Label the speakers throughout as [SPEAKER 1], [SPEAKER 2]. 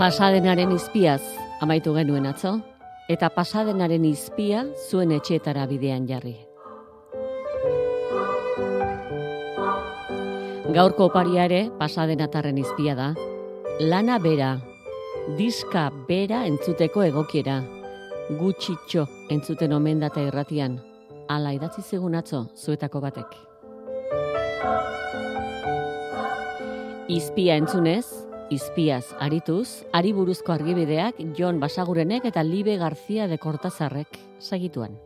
[SPEAKER 1] Pasadenaren izpiaz amaitu genuen atzo, eta pasadenaren izpia zuen etxeetara bidean jarri. Gaurko oparia ere pasadenatarren izpia da. Lana bera, diska bera entzuteko egokiera, gutxitxo entzuten omen data irratian, ala idatzi zegun atzo zuetako batek. Izpia entzunez, izpiaz arituz, ari buruzko argibideak Jon Basagurenek eta Libe Garzia de Kortazarrek sagituan.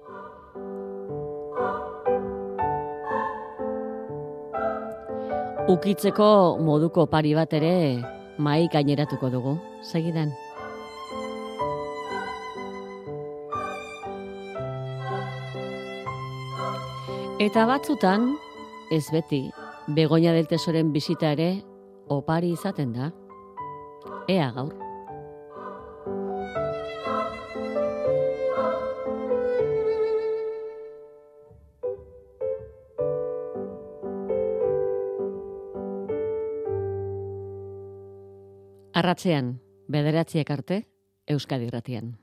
[SPEAKER 1] Ukitzeko moduko pari bat ere mai gaineratuko dugu, segidan. Eta batzutan, ez beti, Begoña del Tesoren bisita ere opari izaten da. Ea gaur. Arratzean, bederatziak arte, Euskadi Gratian.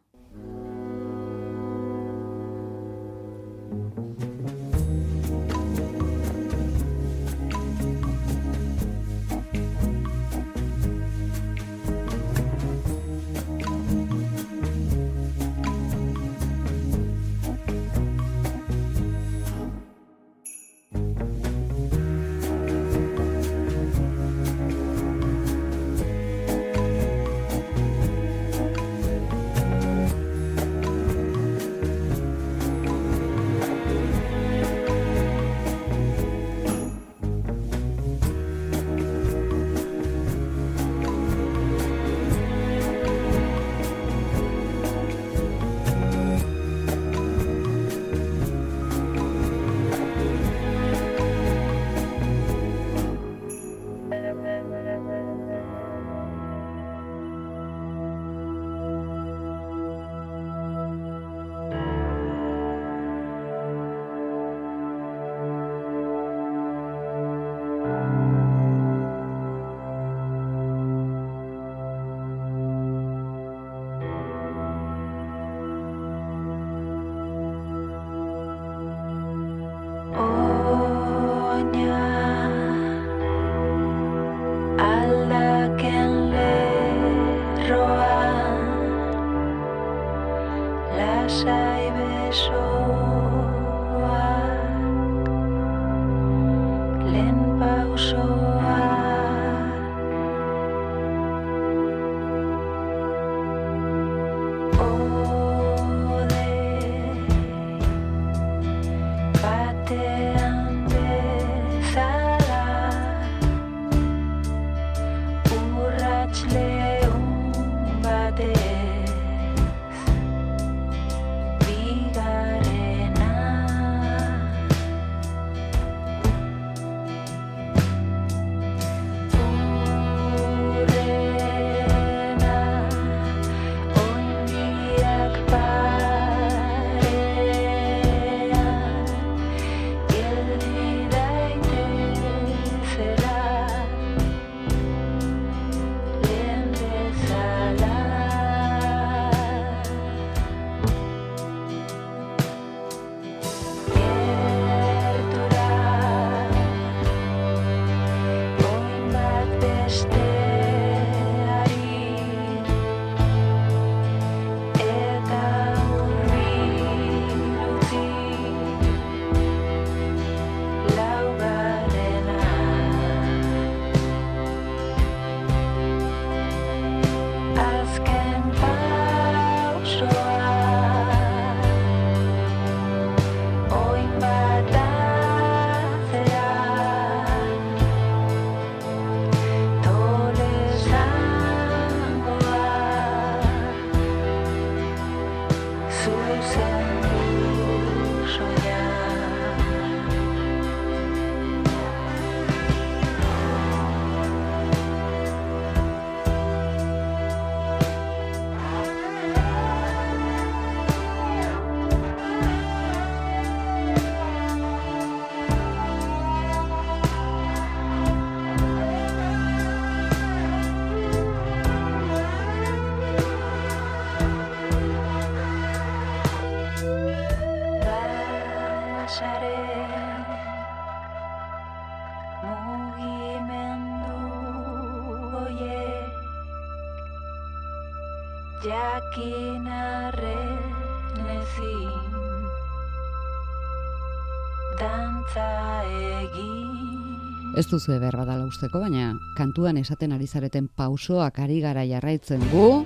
[SPEAKER 2] Egin
[SPEAKER 3] Ez duzu behar badala usteko, baina kantuan esaten ari zareten pausoak ari gara jarraitzen gu,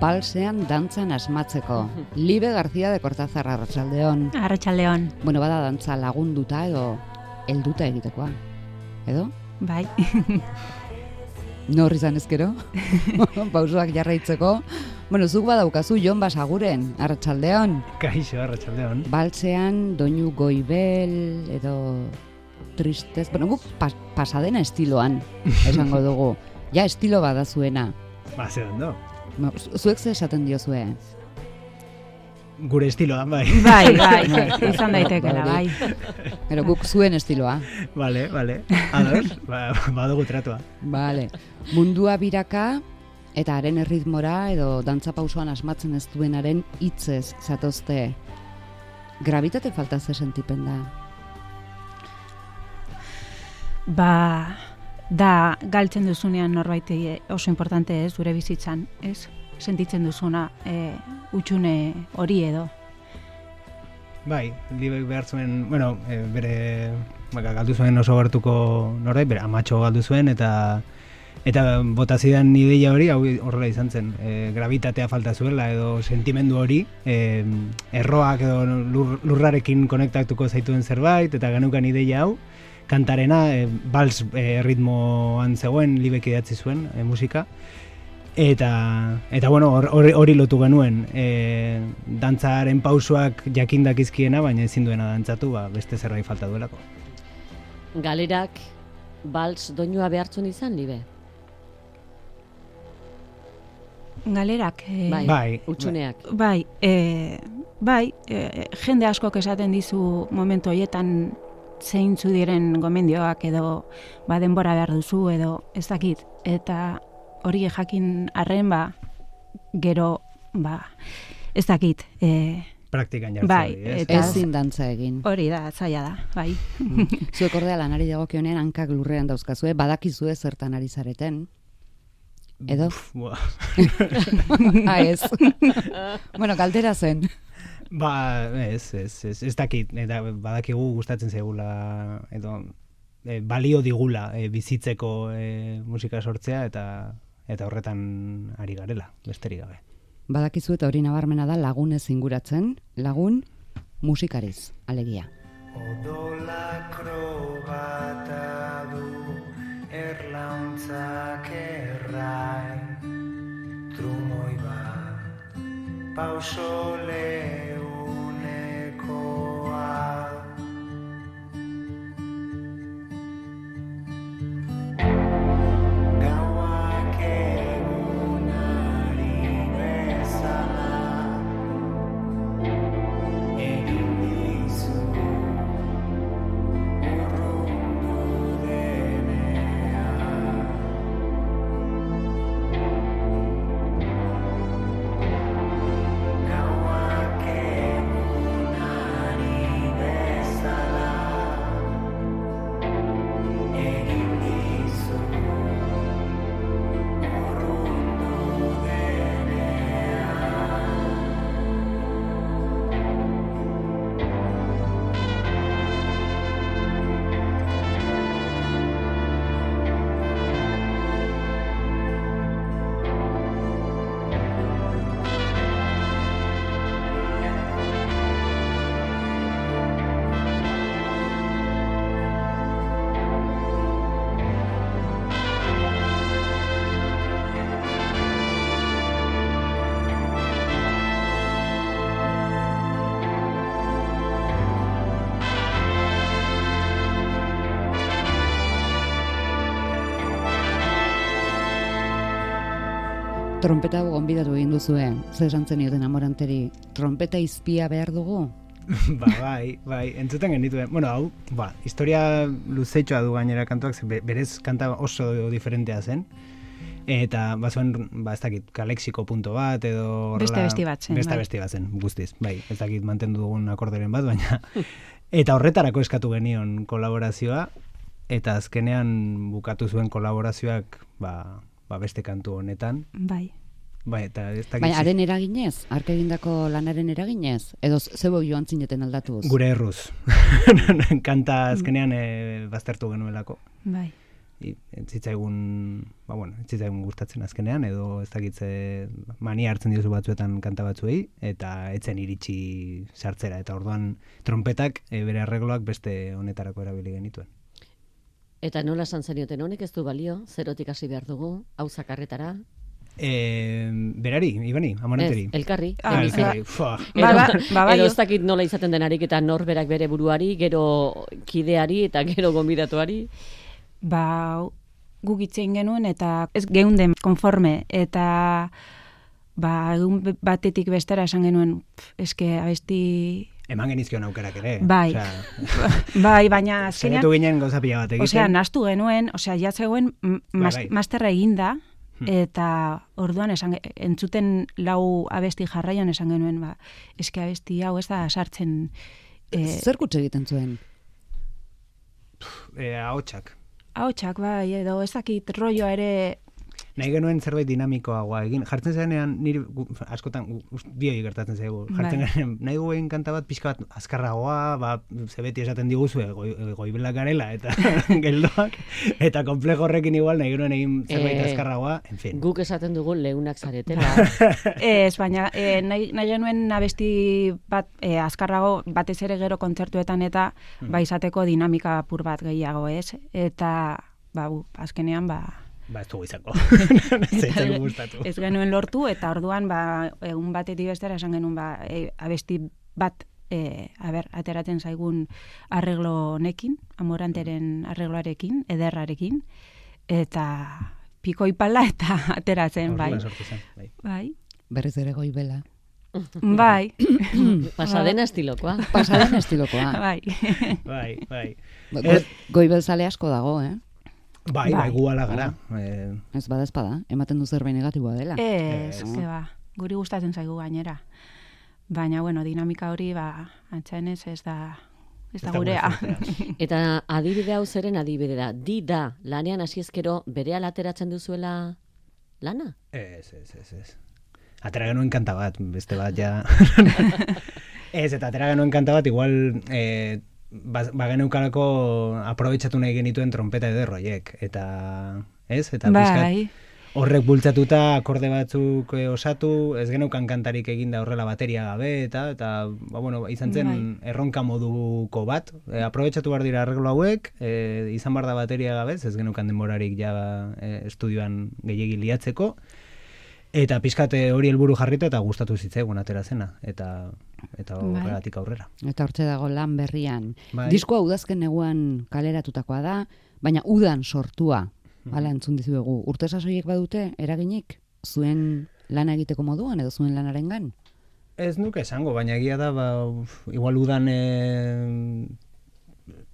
[SPEAKER 3] balsean dantzan asmatzeko. Libe García de Cortázar Arratsaldeon.
[SPEAKER 4] Arratxaldeon,
[SPEAKER 3] Bueno, bada dantza lagunduta edo helduta egitekoa. Edo?
[SPEAKER 4] bai.
[SPEAKER 3] Nor izan ezkero? pausoak jarraitzeko. Bueno, zuk badaukazu Jon Basaguren, Arratsaldeon.
[SPEAKER 5] Kaixo, arratsaldeon.
[SPEAKER 3] Baltzean, doinu goibel, edo tristez, bueno, guk pas, pasadena estiloan, esango dugu. Ja, estilo bada zuena.
[SPEAKER 5] Ba, ze ondo.
[SPEAKER 3] No, zu- zuek ze esaten diozue.
[SPEAKER 5] Gure estiloan, bai.
[SPEAKER 4] Bai, bai, izan daitekela, bai.
[SPEAKER 3] Pero guk zuen estiloa.
[SPEAKER 5] Vale, vale. Ados, ba, badugu tratua.
[SPEAKER 3] Vale. Mundua biraka, eta haren erritmora, edo dantza pausoan asmatzen ez duenaren hitzez zatozte. Gravitate falta ze sentipen da.
[SPEAKER 4] Ba, da galtzen duzunean norbaiti oso importante ez, zure bizitzan, ez? Sentitzen duzuna e, utxune hori edo.
[SPEAKER 5] Bai, libek behar zuen, bueno, e, bere, baka, galdu zuen oso gertuko norbait, bere amatxo galdu zuen, eta eta bota zidan ideia hori, hau horrela izan zen, e, gravitatea falta zuela, edo sentimendu hori, e, erroak edo lur, lurrarekin konektatuko zaituen zerbait, eta genukan ideia hau, kantarena, e, bals e, ritmoan zegoen, libek idatzi zuen, e, musika, Eta, eta bueno, hor- hori hori lotu genuen, e, dantzaren pausoak jakindakizkiena, baina ezin duena dantzatu, ba, beste zerbait falta duelako.
[SPEAKER 1] Galerak bals doinua behartzun izan, libe?
[SPEAKER 4] Galerak, e,
[SPEAKER 1] Bai.
[SPEAKER 5] Bai,
[SPEAKER 1] Utsuneak.
[SPEAKER 4] bai, e, bai e, jende askok esaten dizu momentu hoietan zeintzu diren gomendioak edo ba denbora behar duzu edo ez dakit eta hori jakin arren ba gero ba ez dakit e,
[SPEAKER 5] praktikan jartzen
[SPEAKER 4] Bai,
[SPEAKER 5] hori, ez?
[SPEAKER 4] eta-
[SPEAKER 3] Ezin dantza egin.
[SPEAKER 4] hori da zaila da bai
[SPEAKER 3] Zuek ordea lanari dagokionean hankak lurrean dauzkazue, badakizue zertan ari zareten. Edo?
[SPEAKER 5] Buah.
[SPEAKER 3] ah, ez. bueno, galdera zen.
[SPEAKER 5] Ba, ez, ez, ez, ez dakit, eta badakigu gustatzen zaigula, edo e, balio digula e, bizitzeko e, musika sortzea, eta eta horretan ari garela, besterik gabe.
[SPEAKER 3] Badakizu eta hori nabarmena da lagunez inguratzen, lagun musikariz, alegia.
[SPEAKER 6] Odola krobata du erlauntzak errai Trumoi bat pauso
[SPEAKER 3] Trompeta gonbidatu egin duzue, ze esan zenioten amoranteri, trompeta izpia behar dugu?
[SPEAKER 5] ba, bai, bai, entzuten genituen. Bueno, hau, ba, historia luzetxoa du gainera kantuak, ze be- berez kanta oso diferentea zen. Eta, ba, zuen, ba, ez dakit, kalexiko punto bat, edo...
[SPEAKER 4] Beste abesti bat zen,
[SPEAKER 5] Beste
[SPEAKER 4] bai.
[SPEAKER 5] abesti bat zen, guztiz, bai, ez dakit mantendu dugun akorderen bat, baina... eta horretarako eskatu genion kolaborazioa, eta azkenean bukatu zuen kolaborazioak, ba, ba beste kantu honetan,
[SPEAKER 4] bai
[SPEAKER 5] Bai, eta ez dakit
[SPEAKER 3] Baina, haren eraginez, ark egindako lanaren eraginez, edo zebo joan zineten aldatuz.
[SPEAKER 5] gure erruz. Kanta azkenean e, baztertu genuelako.
[SPEAKER 4] Bai.
[SPEAKER 5] Zitzaigun, ba bueno, zitzaigun gustatzen azkenean, edo ez dakitze mania hartzen diozu batzuetan kanta batzuei, eta etzen iritsi sartzera, eta orduan trompetak e, bere arregloak beste honetarako erabili genituen.
[SPEAKER 1] Eta nola esan zenioten honek ez du balio, zerotik hasi behar dugu, hau zakarretara.
[SPEAKER 5] E, berari, Ibani, amonateri.
[SPEAKER 1] Ez, elkarri.
[SPEAKER 4] Ah,
[SPEAKER 5] elkarri, fua.
[SPEAKER 4] Ba, ba, ba, bai,
[SPEAKER 1] edo ez dakit nola izaten denarik eta norberak bere buruari, gero kideari eta gero gonbidatuari.
[SPEAKER 4] ba, guk itzein genuen eta ez geunden konforme eta ba, egun batetik bestera esan genuen pf, eske abesti
[SPEAKER 5] Eman genizkion aukerak ere.
[SPEAKER 4] Bai.
[SPEAKER 5] Osea,
[SPEAKER 4] bai, baina azkenean
[SPEAKER 5] Saiatu ginen gauza pila bat egiten.
[SPEAKER 4] Osea, nastu genuen, osea, jatzegoen
[SPEAKER 5] Bai,
[SPEAKER 4] mas,
[SPEAKER 5] bai.
[SPEAKER 4] masterra eginda,
[SPEAKER 5] Hmm.
[SPEAKER 4] eta orduan esan, entzuten lau abesti jarraian esan genuen, ba, eske abesti hau ez da sartzen... Eh,
[SPEAKER 3] Zer kutxe egiten zuen?
[SPEAKER 5] E, ahotsak.
[SPEAKER 4] Ahotsak, bai, edo ez dakit rolloa ere
[SPEAKER 5] Nahi genuen zerbait dinamikoagoa egin. Jartzen zenean, niri gu- askotan, gu- bioi gertatzen zaigu. Jartzen
[SPEAKER 4] Bai.
[SPEAKER 5] genean, nahi gu egin kanta bat pixka bat azkarragoa, ba, ze beti esaten diguzu, e, goi, e, goibelak garela, eta geldoak, eta komplejo horrekin igual nahi genuen egin zerbait
[SPEAKER 1] Eh,
[SPEAKER 5] azkarragoa, en fin.
[SPEAKER 1] Guk esaten dugu leunak zaretela.
[SPEAKER 4] Ez, baina e, nahi, nahi genuen abesti bat e, azkarrago batez ere gero kontzertuetan eta
[SPEAKER 5] Hmm.
[SPEAKER 4] ba izateko dinamika apur bat gehiago, ez? Eta ba, bu, azkenean ba,
[SPEAKER 5] Ba, ez dugu izango. Gustatu.
[SPEAKER 4] ez genuen lortu eta orduan ba egun batetik bestera esan genuen ba e, abesti bat e, a ber, ateratzen zaigun arreglo honekin, amoranteren arregloarekin, ederrarekin eta piko ipala eta ateratzen bai.
[SPEAKER 5] Zen, bai.
[SPEAKER 4] Bai.
[SPEAKER 3] Berriz ere goibela.
[SPEAKER 4] Bai.
[SPEAKER 1] Pasadena estilokoa.
[SPEAKER 3] Pasaden estilokoa.
[SPEAKER 4] bai.
[SPEAKER 5] Bai, bai.
[SPEAKER 3] Go, goibelzale asko dago, eh?
[SPEAKER 5] Bai, bai,
[SPEAKER 4] Bai.
[SPEAKER 5] ala gara. Eh,
[SPEAKER 3] Ez bada espada, ematen du zerbait negatiboa dela.
[SPEAKER 4] Ez,
[SPEAKER 5] Ez.
[SPEAKER 4] ze ba, guri gustatzen zaigu gainera. Baina, bueno, dinamika hori, ba, antxainez ez da, ez da
[SPEAKER 5] gure
[SPEAKER 4] gurea.
[SPEAKER 1] Eta adibide hau zeren adibide da. Di da, lanean hasi ezkero bere ateratzen duzuela lana?
[SPEAKER 5] Ez, ez, ez, ez. Atera genuen kanta bat, beste bat ja. ez, eta atera genuen kanta bat, igual, e, ba, ba geneukalako aprobetsatu nahi genituen trompeta ederroiek. Eta, ez? Eta
[SPEAKER 4] bai,
[SPEAKER 5] horrek bultzatuta akorde batzuk e, osatu, ez geneukan kantarik eginda horrela bateria gabe, eta, eta ba, bueno, izan zen
[SPEAKER 4] Bai.
[SPEAKER 5] erronka moduko bat. E, aprobetsatu behar dira arreglo hauek, e, izan behar da bateria gabe, ez geneukan denborarik ja e, estudioan gehiegi liatzeko, eta pixkate hori helburu jarrita eta gustatu zitzaigun atera zena, eta eta
[SPEAKER 4] Bai.
[SPEAKER 5] horregatik aurrera.
[SPEAKER 3] Eta hortze dago lan berrian.
[SPEAKER 5] Bai.
[SPEAKER 3] Diskoa udazken neguan kaleratutakoa da, baina udan sortua.
[SPEAKER 5] Mhm.
[SPEAKER 3] Hala entzun dizuegu. Urte sasoiek badute eraginik zuen lana egiteko moduan edo zuen lanarengan?
[SPEAKER 5] Ez nuke esango, baina egia da, ba, igual udan e,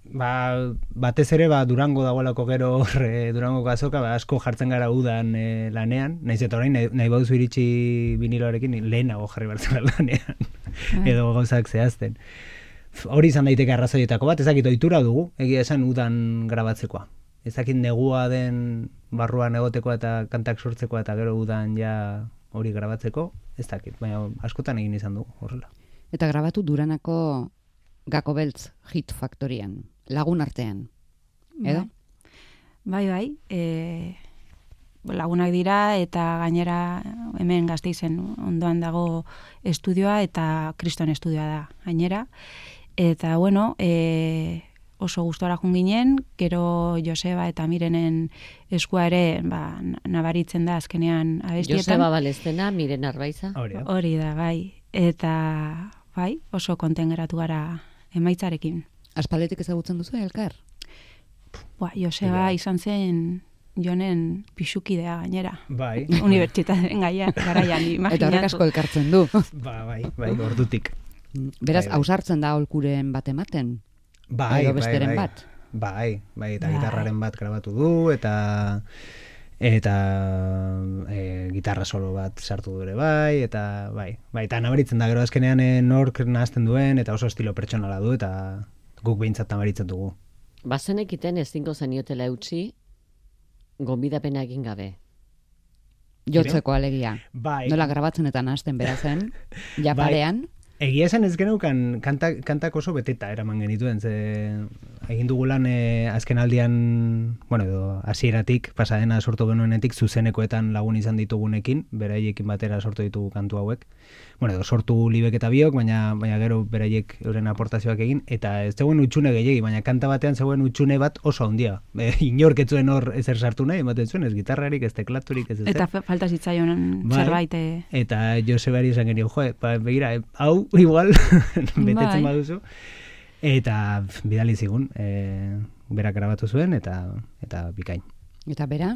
[SPEAKER 5] ba, batez ere ba, Durango dagoelako gero hor e, Durango azoka, ba, asko jartzen gara udan e, lanean, naiz eta orain nahi, nahi baduzu iritsi viniloarekin lehenago jarri bertzen lanean, edo gauzak zehazten. Hori izan daiteke arrazoietako bat, ezakit ohitura dugu, egia esan udan grabatzekoa. Ezakit negua den barruan egoteko eta kantak sortzeko eta gero udan ja hori grabatzeko, ez dakit, baina askotan egin izan dugu horrela.
[SPEAKER 3] Eta grabatu Duranako Gako Beltz hit faktorian, lagun artean. Edo?
[SPEAKER 4] Bai, bai, e, lagunak dira eta gainera hemen gazteizen ondoan dago estudioa eta kriston estudioa da gainera. Eta bueno, e, oso gustora jun ginen, gero Joseba eta Mirenen eskua ere ba, na- nabaritzen da azkenean abestietan.
[SPEAKER 1] Joseba Balestena, Miren Arbaiza.
[SPEAKER 5] Hori da.
[SPEAKER 4] Hori da, bai. Eta bai, oso konten geratu gara emaitzarekin.
[SPEAKER 3] Aspaletik ezagutzen duzu elkar?
[SPEAKER 4] Ba, Joseba izan zen jonen pixukidea gainera.
[SPEAKER 5] Bai,
[SPEAKER 4] Unibertsitateen gaia, garaian, imaginatu.
[SPEAKER 3] Eta horrek asko elkartzen du.
[SPEAKER 5] ba, bai, bai, ordutik.
[SPEAKER 3] Beraz,
[SPEAKER 5] Bai, bai.
[SPEAKER 3] ausartzen da holkuren bat ematen.
[SPEAKER 5] Bai, bai,
[SPEAKER 3] besteren
[SPEAKER 5] bai.
[SPEAKER 3] bat.
[SPEAKER 5] Bai, bai, eta
[SPEAKER 4] Bai.
[SPEAKER 5] gitarraren bat grabatu du, eta eta e, gitarra solo bat sartu dure bai, eta bai, bai, eta nabaritzen da gero azkenean e, nork nahazten duen, eta oso estilo pertsonala du, eta guk behintzat nabaritzen dugu.
[SPEAKER 1] Bazenekiten ezingo zeniotela eutxi, gonbidapena egin gabe.
[SPEAKER 3] Jotzeko alegia.
[SPEAKER 5] Bai,
[SPEAKER 3] Nola grabatzenetan hasten berazen, ja
[SPEAKER 5] Bai. Egia esan ez geneukan kanta, kantak oso beteta eraman genituen, ze egin dugu lan e, azken aldian, bueno, edo hasieratik pasadena sortu genuenetik zuzenekoetan lagun izan ditugunekin, beraiekin batera sortu ditugu kantu hauek. Bueno, edo sortu libek eta biok, baina, baina gero beraiek euren aportazioak egin, eta ez zegoen utxune gehiagi, baina kanta batean zegoen utxune bat oso handia. E, inork ez zuen hor ezer sartu nahi, ematen zuen, ez gitarrarik, ez teklaturik, ez ez
[SPEAKER 4] Eta fa- falta zitzaion
[SPEAKER 5] Bai.
[SPEAKER 4] zerbait. eh,
[SPEAKER 5] Eta Josebari esan genio, jo, ba, begira, eh, hau igual betetzen
[SPEAKER 4] Bai.
[SPEAKER 5] baduzu. Eta bidali zigun, e, berak grabatu zuen eta eta bikain.
[SPEAKER 3] Eta bera,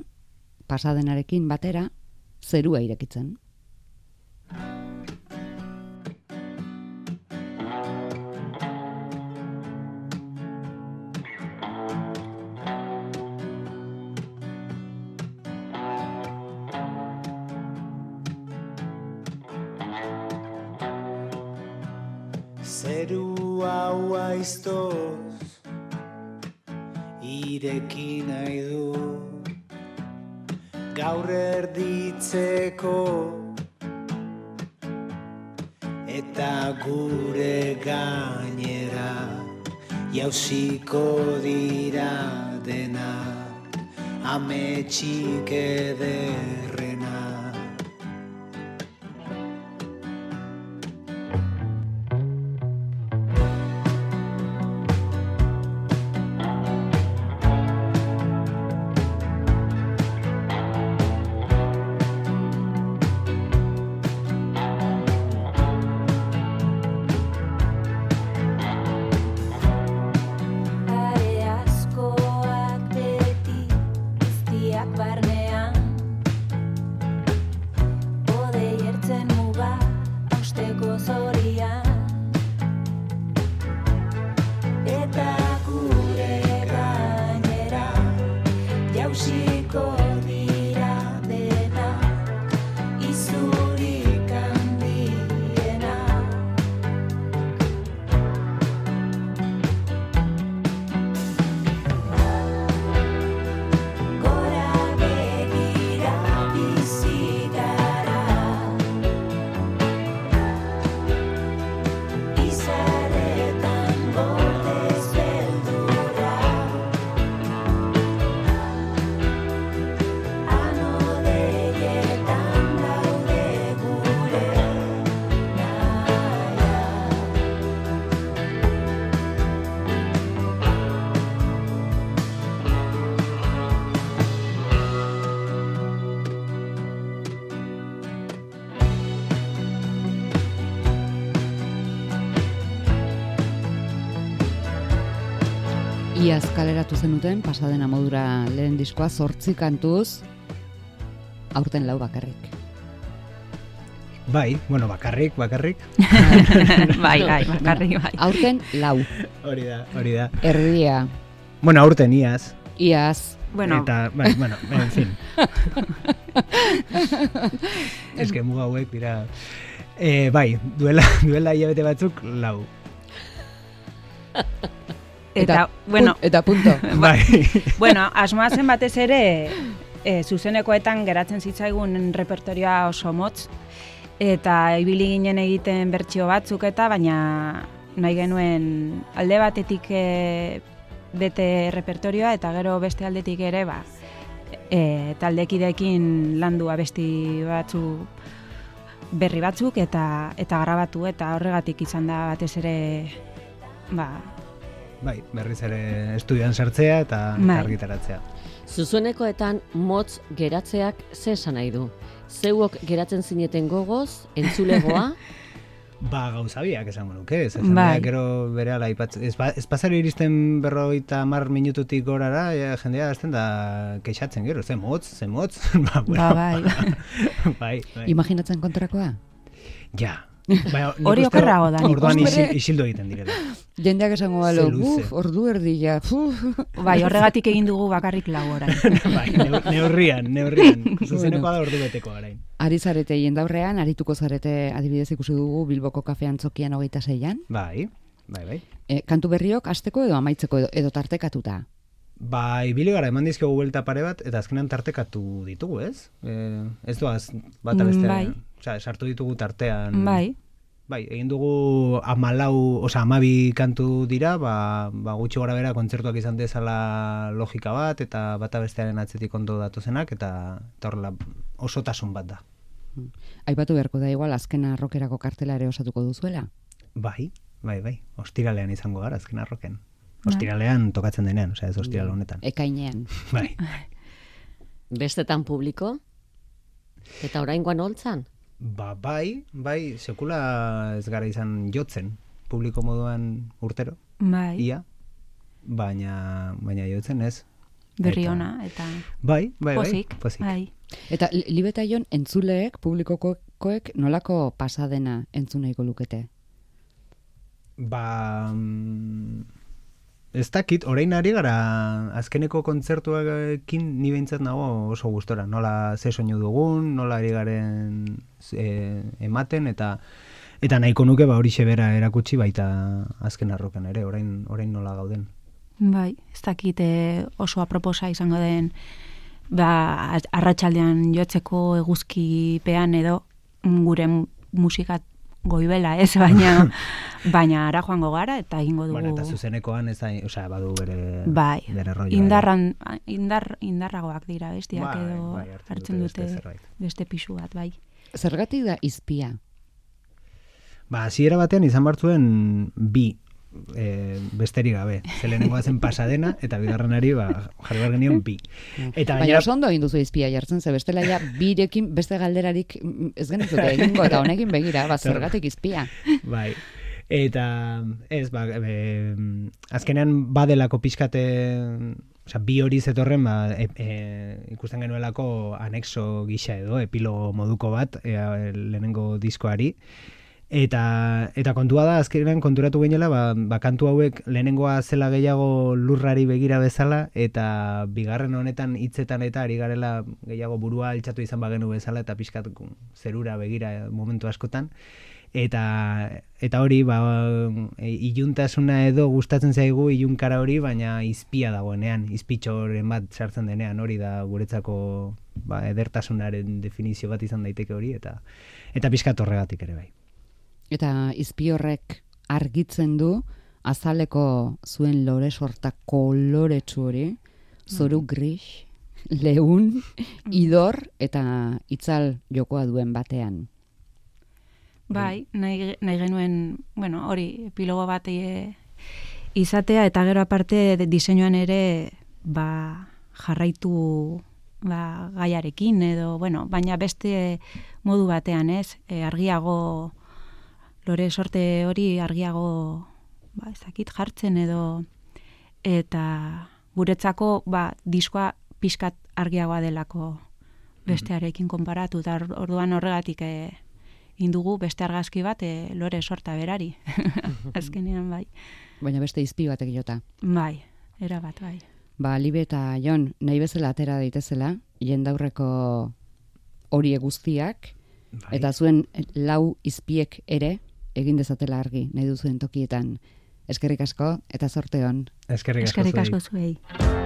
[SPEAKER 3] pasadenarekin batera, zerua irekitzen.
[SPEAKER 6] Hau aiztoz Ireki nahi du. Gaur erditzeko Eta gure gainera Jausiko dira dena Ametxik ederrena
[SPEAKER 3] Iaz kaleratu zenuten, pasadena modura lehen diskoa, zortzi kantuz, aurten lau bakarrik.
[SPEAKER 5] Bai, bueno, bakarrik, bakarrik.
[SPEAKER 4] bai, bai, bakarrik, bai.
[SPEAKER 3] Aurten lau,
[SPEAKER 5] Hori da, hori da.
[SPEAKER 3] erdia,
[SPEAKER 5] Bueno, aurten iaz.
[SPEAKER 3] iaz,
[SPEAKER 4] Bueno,
[SPEAKER 5] Eta, bai, bueno, en fin. Ez que muga hauek dira... E, bai, duela, duela hilabete batzuk lau.
[SPEAKER 4] Eta, bueno,
[SPEAKER 3] pun- eta punto.
[SPEAKER 5] Bai.
[SPEAKER 4] bueno, asmoa zen batez ere e, zuzenekoetan geratzen zitzaigun repertorioa oso motz eta ibili ginen egiten bertsio batzuk eta baina nahi genuen alde batetik e, bete repertorioa eta gero beste aldetik ere ba e, taldekideekin landu abesti batzu berri batzuk eta eta grabatu eta horregatik izan da batez ere ba
[SPEAKER 5] Bai, berriz ere estudioan sartzea eta
[SPEAKER 4] Bai.
[SPEAKER 5] argitaratzea.
[SPEAKER 1] Zuzenekoetan motz geratzeak ze esan nahi du? Zeuok geratzen zineten gogoz, entzulegoa,
[SPEAKER 5] Ba, gauza biak esango nuke, ez esan
[SPEAKER 4] Bai.
[SPEAKER 5] gero bere ala ipatzen. Ez, ba, ez pasari iristen berroita mar minututik gorara, ja, jendea azten da kexatzen gero, ze motz, ze motz. ba,
[SPEAKER 4] Ba, bai.
[SPEAKER 5] bai, bai.
[SPEAKER 3] Imaginatzen kontrakoa?
[SPEAKER 5] Ja. Nik
[SPEAKER 4] Hori
[SPEAKER 5] uste
[SPEAKER 4] okerrago da,
[SPEAKER 5] Orduan
[SPEAKER 3] uste.
[SPEAKER 5] isil, isildu egiten direla.
[SPEAKER 3] Jendeak esango balo, buf, ordu erdia, puf.
[SPEAKER 4] Bai, horregatik egin dugu bakarrik lau orain.
[SPEAKER 5] bai, neur- neurrian, neurrian. Zuzenekoa da ordu beteko orain.
[SPEAKER 3] Ari zarete jendaurrean, arituko zarete adibidez ikusi dugu Bilboko kafean tzokian hogeita zeian.
[SPEAKER 5] Bai, bai, bai.
[SPEAKER 3] E, kantu berriok hasteko edo amaitzeko edo, edo tartekatuta.
[SPEAKER 5] Ba, ibili gara, eman dizkiogu buelta pare bat, eta azkenean tartekatu ditugu, ez? E, ez doaz, bata
[SPEAKER 4] Mm,
[SPEAKER 5] beste,
[SPEAKER 4] bai.
[SPEAKER 5] osea, sartu ditugu tartean.
[SPEAKER 4] Bai,
[SPEAKER 5] Bai, egin dugu amalau, osea, amabi kantu dira, ba, ba gutxi gora bera kontzertuak izan dezala logika bat, eta bata bestearen atzetik ondo datozenak, eta, eta horrela osotasun bat da.
[SPEAKER 3] Aipatu beharko da igual azkena arrokerako kartela ere osatuko duzuela.
[SPEAKER 5] Bai, bai, bai, ostiralean izango gara, azken arroken. Ostiralean tokatzen denean, osea, ez ostiral honetan.
[SPEAKER 3] Ekainean.
[SPEAKER 5] Bai.
[SPEAKER 1] Bestetan publiko? Eta oraingoan holtzan?
[SPEAKER 5] Ba, bai, bai, sekula ez gara izan jotzen, publiko moduan urtero,
[SPEAKER 4] bai,
[SPEAKER 5] ia, baina, baina jotzen ez.
[SPEAKER 4] berri
[SPEAKER 5] Eta-
[SPEAKER 4] ona, eta
[SPEAKER 5] Bai, bai, bai,
[SPEAKER 4] pozik,
[SPEAKER 5] pozik.
[SPEAKER 4] bai.
[SPEAKER 3] Eta li- libeta jon entzuleek, publikokoek nolako pasadena entzun nahiko lukete?
[SPEAKER 5] Ba, mm, ez dakit, orain ari gara azkeneko kontzertuekin ni behintzat nago oso gustora. Nola ze soinu dugun, nola ari garen e, ematen, eta eta nahiko nuke ba hori bera erakutsi baita azken arroken ere, orain, orain nola gauden.
[SPEAKER 4] Bai, ez dakit eh, oso aproposa izango den ba, arratsaldean jotzeko eguzkipean edo gure mu- musika goibela, ez, baina baina ara joango gara eta egingo dugu
[SPEAKER 5] Bueno, eta zuzenekoan ez da, osea, badu bere,
[SPEAKER 4] bai,
[SPEAKER 5] bere rolloa.
[SPEAKER 4] indarran, indar, indarragoak dira bestiak
[SPEAKER 5] Bai,
[SPEAKER 4] edo
[SPEAKER 5] bai, hartzen dute
[SPEAKER 4] dute
[SPEAKER 5] beste
[SPEAKER 4] beste pisu bat, bai.
[SPEAKER 3] Zergatik da izpia?
[SPEAKER 5] Ba, hasiera batean izan bartzuen bi e, besterik gabe. Ze lehenengoa zen pasadena, eta bigarrenari ba, jarri behar genion bi. Eta
[SPEAKER 3] Baina oso ondo egin duzu izpia jartzen, ze bestela ja birekin beste galderarik mm, ez genitzuke egingo, eta honekin begira, ba, zergatik izpia.
[SPEAKER 5] bai. Eta, ez, ba, e, azkenean badelako pixkate, osea, bi hori zetorren, ba, e, e, ikusten genuelako anexo gisa edo, epilogo moduko bat, e, lehenengo diskoari, Eta, eta kontua da, azkenean konturatu gainela, ba, ba, kantu hauek lehenengoa zela gehiago lurrari begira bezala, eta bigarren honetan hitzetan eta ari garela gehiago burua altxatu izan bagenu bezala, eta pixkat zerura begira momentu askotan. Eta, eta hori, ba, e, iluntasuna edo gustatzen zaigu ilunkara hori, baina izpia dagoenean, izpitxoren bat sartzen denean, hori da guretzako ba, edertasunaren definizio bat izan daiteke hori, eta eta pixkat horregatik ere bai.
[SPEAKER 3] Eta izpi horrek argitzen du azaleko zuen lore sorta koloretsu hori, zoru gris, leun, idor eta itzal jokoa duen batean.
[SPEAKER 4] Bai, nahi, nahi genuen, bueno, hori, epilogo bat e, izatea, eta gero aparte diseinuan ere, ba, jarraitu ba, gaiarekin, edo, bueno, baina beste modu batean, ez, e, argiago, lore sorte hori argiago, ba, ez dakit, jartzen edo, eta guretzako, ba, diskoa pixkat argiagoa delako bestearekin konparatu, eta or- orduan horregatik e, indugu beste argazki bat e, lore sorta berari. Azkenean bai.
[SPEAKER 3] Baina beste izpi batek jota.
[SPEAKER 4] Bai, era bat bai.
[SPEAKER 3] Ba, Libe eta Jon, nahi bezala atera daitezela, jendaurreko hori guztiak,
[SPEAKER 5] Bai.
[SPEAKER 3] eta zuen lau izpiek ere, egin dezatela argi, nahi duzuen tokietan. Eskerrik asko, eta zorte hon.
[SPEAKER 5] Eskerrik asko
[SPEAKER 4] Eskerrik
[SPEAKER 5] zuei.
[SPEAKER 4] asko zuei.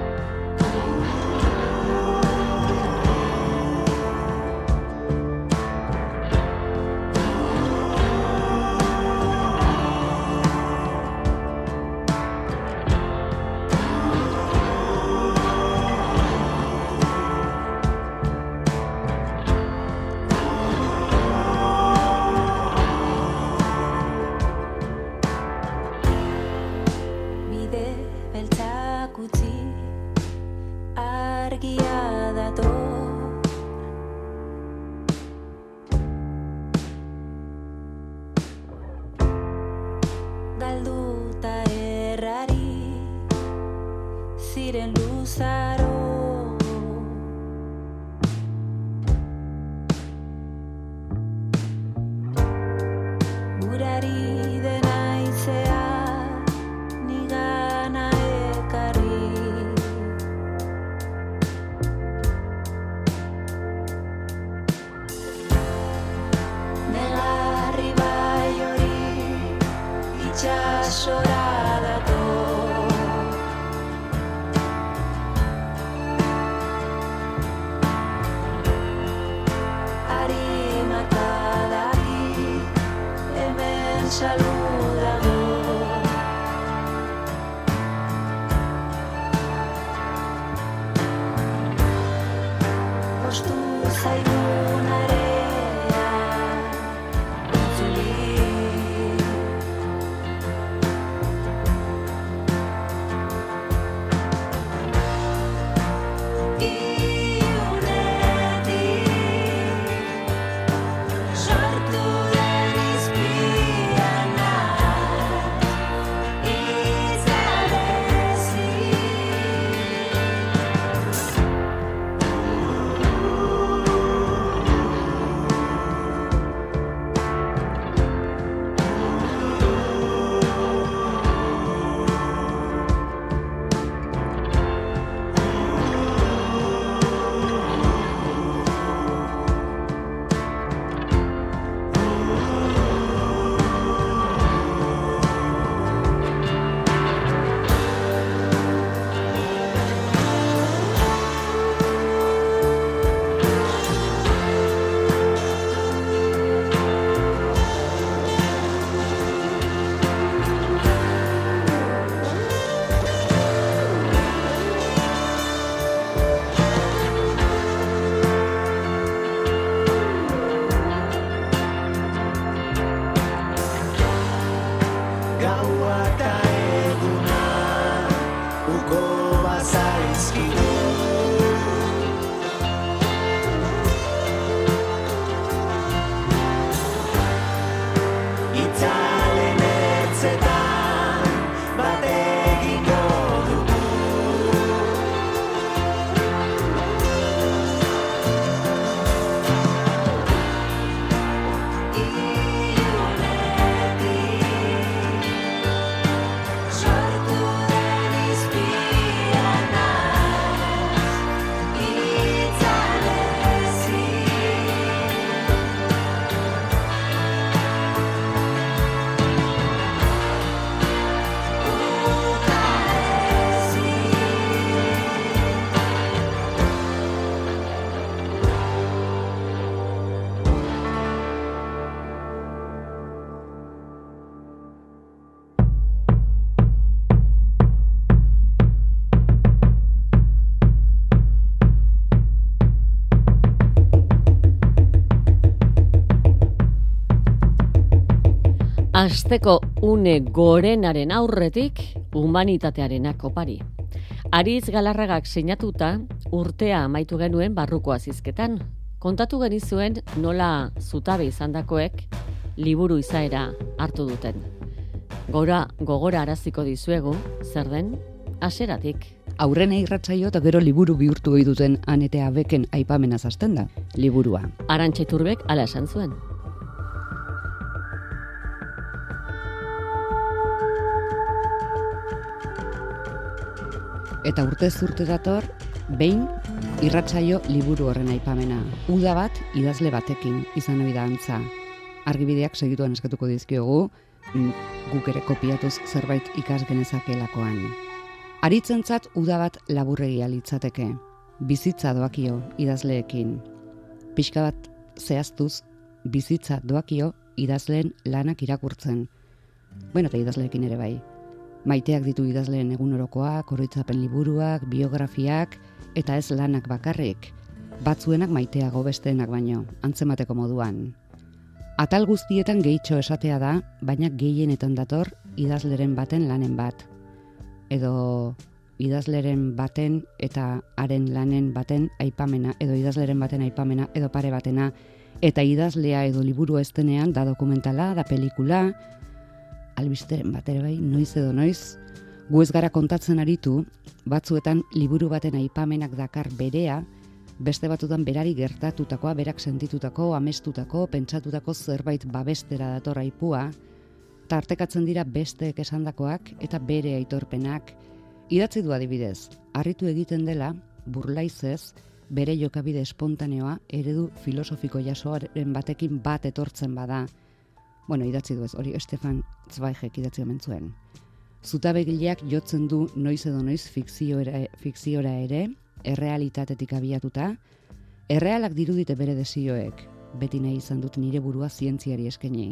[SPEAKER 4] salud.
[SPEAKER 1] Asteko une gorenaren aurretik humanitatearenak opari. Ariz Galarragak sinatuta urtea amaitu genuen barruko azizketan. Kontatu genizuen nola zutabe izandakoek liburu izaera hartu duten. Gora gogora araziko dizuegu, zer den, haseratik.
[SPEAKER 3] Aurrena irratsaio eta gero liburu bihurtu ohi duten anetea beken aipamena zasten da, liburua.
[SPEAKER 1] Arantxa Iturbek ala esan zuen.
[SPEAKER 3] Eta urte dator, behin irratsaio liburu horren aipamena. Uda bat idazle batekin izan ohi da antza. Argibideak segituan eskatuko dizkiogu, mm, guk ere kopiatuz zerbait ikas genezakeelakoan. Aritzentzat uda bat laburregia litzateke. Bizitza doakio idazleekin. Pixka bat zehaztuz, bizitza doakio idazleen lanak irakurtzen. Bueno, eta idazleekin ere bai. Maiteak ditu idazleen egunerokoak, oroitzapen liburuak, biografiak, eta ez lanak bakarrik. Batzuenak maiteago besteenak baino, antzemateko moduan. Atal guztietan gehitxo esatea da, baina gehienetan dator idazleren baten lanen bat. Edo idazleren baten eta haren lanen baten aipamena, edo idazleren baten aipamena, edo pare batena, eta idazlea edo liburu ez denean da dokumentala, da pelikula, albisteren bat ere bai, noiz edo noiz, gu ez gara kontatzen aritu, batzuetan liburu baten aipamenak dakar berea, beste batutan berari gertatutakoa, berak sentitutako, amestutako, pentsatutako zerbait babestera dator aipua, tartekatzen dira besteek esandakoak eta bere aitorpenak. Idatzi du adibidez, harritu egiten dela, burlaizez, bere jokabide espontaneoa eredu filosofiko jasoaren batekin bat etortzen bada. Bueno, idatzi du ez, hori Stefan Zweigek idatzi omen zuen. Zutabegileak jotzen du noiz edo noiz fikziora, fikziora ere, errealitatetik abiatuta, errealak dirudite bere desioek, beti nahi izan dut nire burua zientziari eskaini.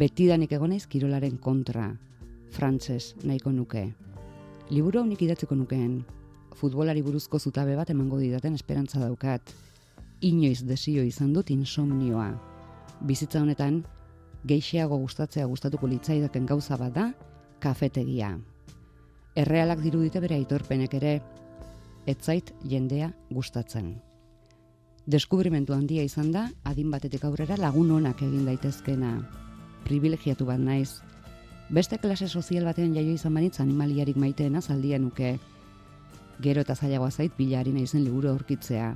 [SPEAKER 3] Betidanik egonaiz kirolaren kontra, frantses nahiko nuke. Liburu hau nik idatziko nukeen, futbolari buruzko zutabe bat emango didaten esperantza daukat. Inoiz desio izan dut insomnioa. Bizitza honetan, geixeago gustatzea gustatuko litzaidaken gauza bat da, kafetegia. Errealak dirudite bere aitorpenek ere, etzait jendea gustatzen. Deskubrimentu handia izan da, adin batetik aurrera lagun onak egin daitezkena. Privilegiatu bat naiz. Beste klase sozial batean jaio izan banitz animaliarik maiteena zaldia nuke. Gero eta zailagoa zait bilari naizen liburu aurkitzea.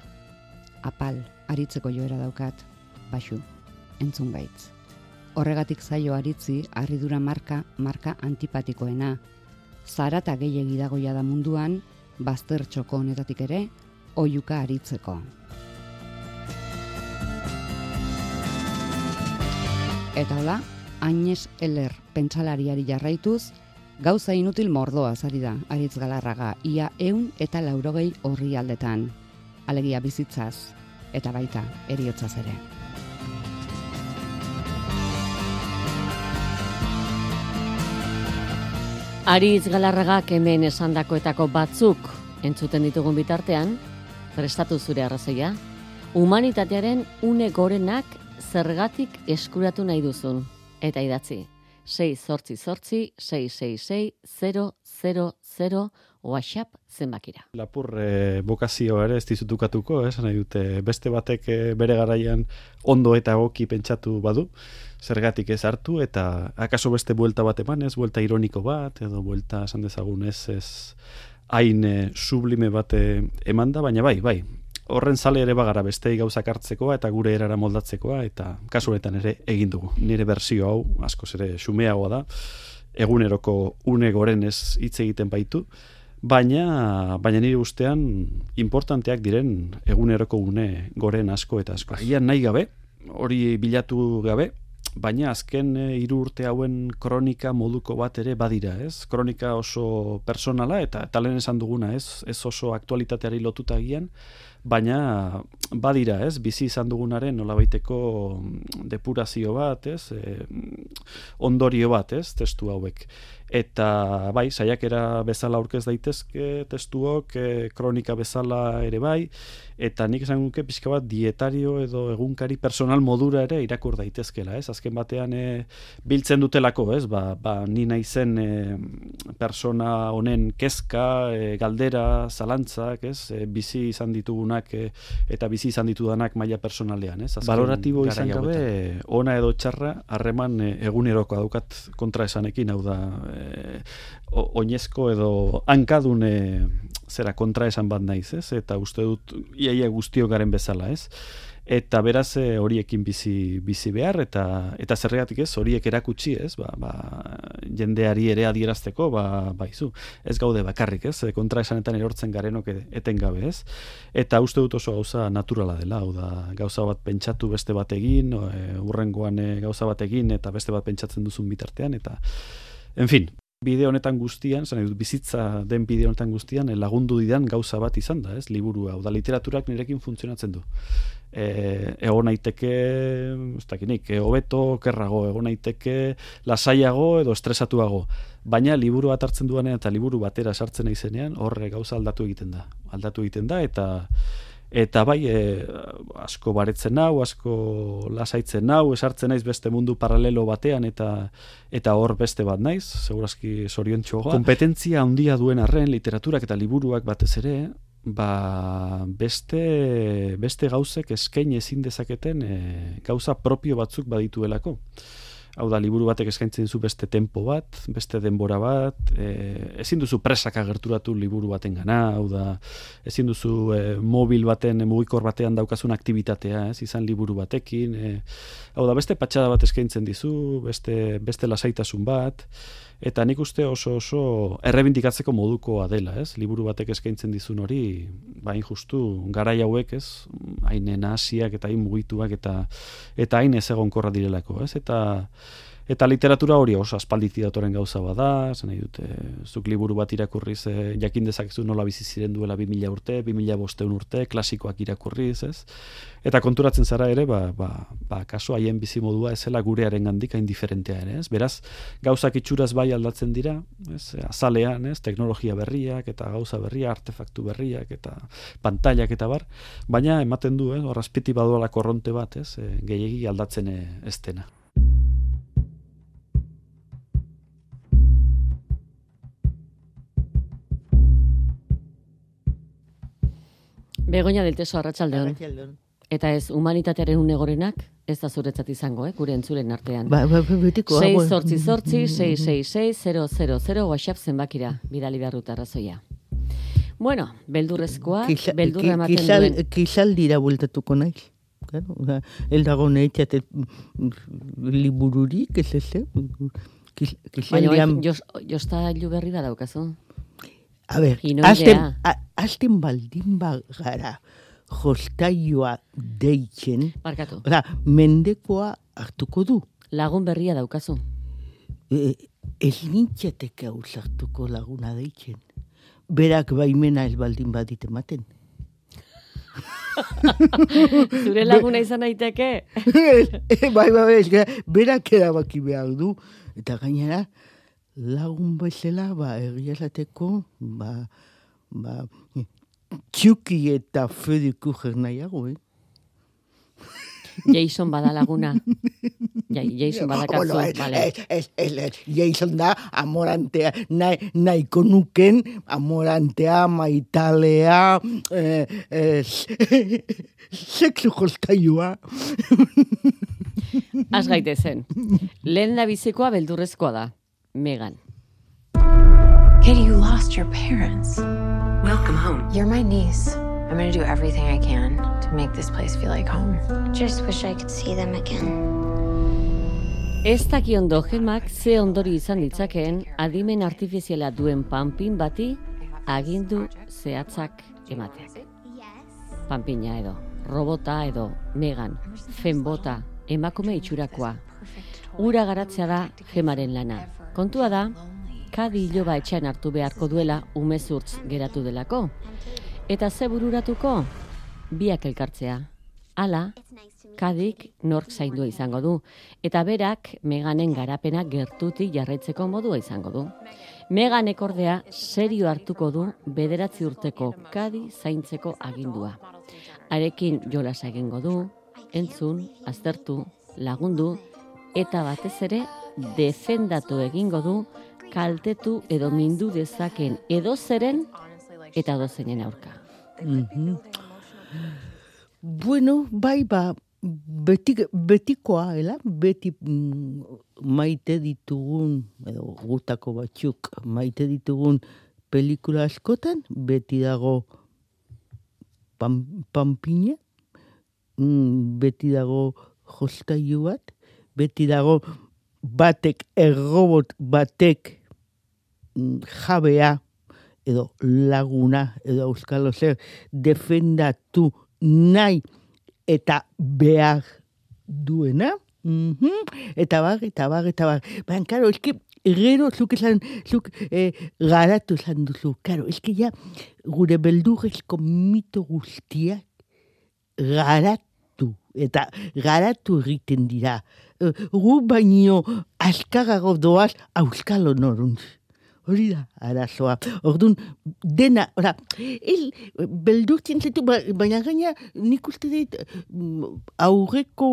[SPEAKER 3] Apal, aritzeko joera daukat. Baxu, entzun gaitz. Horregatik zaio aritzi, harridura marka, marka antipatikoena. Zarata gehiegi dagoia da munduan, bazter txoko honetatik ere, oiuka aritzeko. Eta hola, Agnès Eller pentsalariari jarraituz, gauza inutil mordoa zari da, aritz galarraga, ia eun eta laurogei horri aldetan. Alegia bizitzaz, eta baita, eriotzaz ere.
[SPEAKER 1] Aritz galarragak hemen esandakoetako batzuk entzuten ditugun bitartean, prestatu zure arrazoia, humanitatearen une gorenak zergatik eskuratu nahi duzun. Eta idatzi, 6 zortzi zortzi, 666 000 WhatsApp zenbakira.
[SPEAKER 7] Lapur e, bokazioa ere ez dizutukatuko, eh, esan nahi dute beste batek eh, bere garaian ondo eta egoki pentsatu badu, zergatik ez hartu eta akaso beste buelta bat eman ez, buelta ironiko bat, edo buelta esan dezagun ez, ez hain eh, sublime bat eh, eman da, baina bai, bai, horren zale ere bagara bestei gauzak hartzekoa eta gure erara moldatzekoa eta kasu honetan ere egin dugu. Nire berzio hau askoz ere xumeagoa da, eguneroko une goren hitz egiten baitu, baina baina nire ustean importanteak diren eguneroko une goren asko eta asko. Agian nahi gabe, hori bilatu gabe, baina azken e, hiru urte hauen kronika moduko bat ere badira, ez? Kronika oso personala eta lehen esan duguna, ez? Ez oso aktualitateari lotuta agian, baina badira, ez? Bizi izan dugunaren nolabaiteko mm, depurazio bat, ez? E, ondorio bat, ez? Testu hauek. Eta bai, saiakera bezala aurkez daitezke testuok, e, kronika bezala ere bai, eta nik esan nuke pixka bat dietario edo egunkari personal modura ere irakur daitezkela, ez? Azken batean e, biltzen dutelako, ez? Ba, ba ni naizen e, persona honen kezka, e, galdera, zalantzak, ez? E, bizi izan ditugunak e, eta bizi izan ditudanak maila personalean, ez? Azken Baloratibo izan gabe, ona edo txarra, harreman e, eguneroko daukat kontra esanekin, hau da, e, oinezko edo hankadun zera kontra esan bat naiz, ez? Eta uste dut iaia guztio garen bezala, ez? Eta beraz e, horiekin bizi, bizi behar eta eta zerregatik ez horiek erakutsi, ez? Ba, ba, jendeari ere adierazteko, ba, baizu. Ez gaude bakarrik, ez? E, Kontra esanetan erortzen garenok e- etengabe, ez? Eta uste dut oso gauza naturala dela, hau da, gauza bat pentsatu beste bat egin, e, urrengoan e, gauza bat egin eta beste bat pentsatzen duzun bitartean eta en fin, bide honetan guztian, zan dut bizitza den bide honetan guztian, eh, lagundu didan gauza bat izan da, ez, liburua, hau da, literaturak nirekin funtzionatzen du. E, egon naiteke, ez dakinik, e, hobeto, okerrago, egon naiteke lasaiago edo estresatuago. Baina liburu bat hartzen duanean eta liburu batera sartzen naizenean, horre gauza aldatu egiten da. Aldatu egiten da eta Eta bai, e, asko baretzen nau, asko lasaitzen nau, esartzen naiz beste mundu paralelo batean eta eta hor beste bat naiz, segurazki soriontxoa. Kompetentzia handia duen arren, literaturak eta liburuak batez ere, ba beste, beste gauzek eskain ezin dezaketen e, gauza propio batzuk badituelako. Hau da, liburu batek eskaintzen dizu beste tempo bat, beste denbora bat, e, ezin duzu presak agerturatu liburu baten gana, hau da, ezin duzu e, mobil baten, mugikor batean daukazun aktibitatea, ez, izan liburu batekin, e, hau da, beste patxada bat eskaintzen dizu, beste, beste lasaitasun bat, eta nik uste oso oso errebindikatzeko modukoa dela, ez? Liburu batek eskaintzen dizun hori, bain justu garai hauek, ez? Hain nahasiak eta hain mugituak eta eta hain ez egonkorra direlako, ez? Eta Eta literatura hori oso aspalditik datoren gauza bada, zen nahi dute, zuk liburu bat irakurriz, e, jakin dezakezu nola bizi ziren duela 2000 urte, 2000 bosteun urte, klasikoak irakurriz, ez? Eta konturatzen zara ere, ba, ba, ba, kaso haien bizimodua ezela gurearen gandik hain diferentea ere, ez? Beraz, gauzak itxuraz bai aldatzen dira, ez? Azalean, ez? Teknologia berriak eta gauza berriak, artefaktu berriak eta pantailak eta bar, baina ematen du, ez? Hor azpiti badoala korronte bat, ez? E, gehiegi aldatzen ez dena.
[SPEAKER 1] Begoña del Teso Arratsaldeon. Eta ez humanitatearen unegorenak, ez da zuretzat izango, eh, gure entzulen artean.
[SPEAKER 8] Ba, ba, ba, betiko.
[SPEAKER 1] 6 zortzi zortzi, 666 000 WhatsApp zenbakira, bidali behar dut arrazoia. Bueno, beldurrezkoak, beldurra ematen duen.
[SPEAKER 8] Kizal dira bueltatuko naiz. Claro, oza, el dago neitxate libururik, ez ez, Kizal
[SPEAKER 1] Baina,
[SPEAKER 8] dian...
[SPEAKER 1] bai, jos, josta berri bat daukazu.
[SPEAKER 8] A ber,
[SPEAKER 1] Inoidea.
[SPEAKER 8] hasten, a- hasten baldin bagara jostaioa deitzen,
[SPEAKER 1] Barkatu,
[SPEAKER 8] oza, mendekoa hartuko du.
[SPEAKER 1] lagun berria daukazu.
[SPEAKER 8] E, ez nintzateke ausartuko laguna deitzen. Berak baimena ez baldin badit ematen.
[SPEAKER 1] Zure laguna izan daiteke?
[SPEAKER 8] bai, bai, bai, berak erabaki behar du. Eta gainera, lagun bezala, ba, egia ba, ba, txuki eta Federico nahiago, eh?
[SPEAKER 1] Jason bada laguna. Ja, Jason badakatzu,
[SPEAKER 8] Bueno, ez,
[SPEAKER 1] vale.
[SPEAKER 8] ez, ez, ez, Jason da amorantea, nahi, nahiko nuken amorantea, maitalea, eh, eh, sexu joltailua.
[SPEAKER 1] Az gaitezen. Lehen da bizikoa beldurrezkoa da. Megan.
[SPEAKER 9] Katie, you lost your parents.
[SPEAKER 10] Welcome home.
[SPEAKER 9] You're my niece. I'm gonna do everything I can to make this place feel like home.
[SPEAKER 11] Just wish I could see them again.
[SPEAKER 1] Ez daki ondo gemak ze ondori izan ditzakeen adimen artifiziala duen panpin bati agindu zehatzak emateak. Panpina edo, robota edo, megan, fenbota, emakume itxurakoa. Ura garatzea da gemaren lana. Kontua da, kadi iloba etxean hartu beharko duela umezurtz geratu delako. Eta ze bururatuko? Biak elkartzea. Hala, kadik nork zaindua izango du, eta berak meganen garapena gertutik jarraitzeko modua izango du. Meganek ordea serio hartuko du bederatzi urteko kadi zaintzeko agindua. Arekin jolas egingo du, entzun, aztertu, lagundu, eta batez ere defendatu egingo du kaltetu edo mindu dezaken edo zeren eta dozeinen aurka.
[SPEAKER 8] Mhm. Bueno, bai, ba, beti, betikoa, ela? Beti mm, maite ditugun, edo gutako batzuk, maite ditugun pelikula askotan, beti dago pan, panpina, mm, beti dago jostailu bat, beti dago batek, errobot batek mm, jabea, edo laguna, edo euskalo zer, defendatu nahi eta behar duena, mhm, eta bar, eta bar, eta bar. Baina, karo, eski, gero, zuk esan, zuk eh, garatu esan duzu, karo, eski ja, gure beldurrezko mito guztiak garatu, eta garatu egiten dira. Eh, Gu baino askarago doaz auskalo noruntz. Hori da, arazoa. Orduan, dena, ora, el, beldurtzen zaitu, ba- baina gaina, nik uste dut, mm, aurreko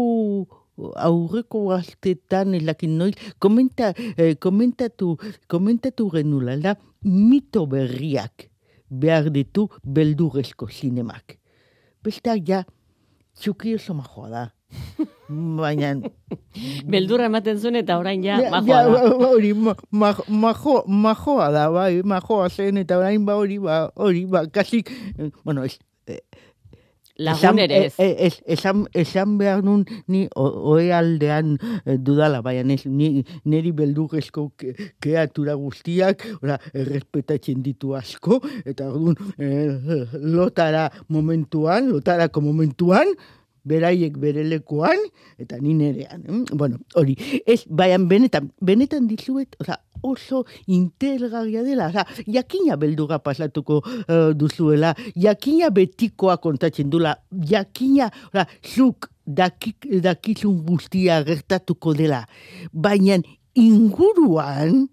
[SPEAKER 8] aurreko gaztetan elakin noiz, komenta, eh, komentatu, komentatu genula, da, mito berriak behar ditu beldurrezko zinemak. Besteak ja, txuki oso majoa da. Baina,
[SPEAKER 1] Beldurra ematen zuen eta orain ja,
[SPEAKER 8] Ja,
[SPEAKER 1] majoa
[SPEAKER 8] ja,
[SPEAKER 1] da.
[SPEAKER 8] ba- hori, ma- ma- majo, majoa da, bai, majoa zen, eta orain ba hori, ba, hori, ba, kasi, eh, bueno, ez,
[SPEAKER 1] Lagun ere ez.
[SPEAKER 8] e- ez, esan, esan behar nun, ni oe aldean eh, dudala, baina ez, ni, niri beldurrezko ke, kreatura guztiak, ora, errespetatzen ditu asko, eta orduan, eh, lotara momentuan, lotarako momentuan, beraiek bere lekuan, eta ni nerean. mm? Bueno, hori, ez, baian benetan, benetan dizuet, oza, oso interesgarria dela, oza, jakina beldurra pasatuko eh, duzuela, jakina betikoa kontatzen dula, jakina, oza, zuk dakik, dakizun guztia gertatuko dela. Baina inguruan,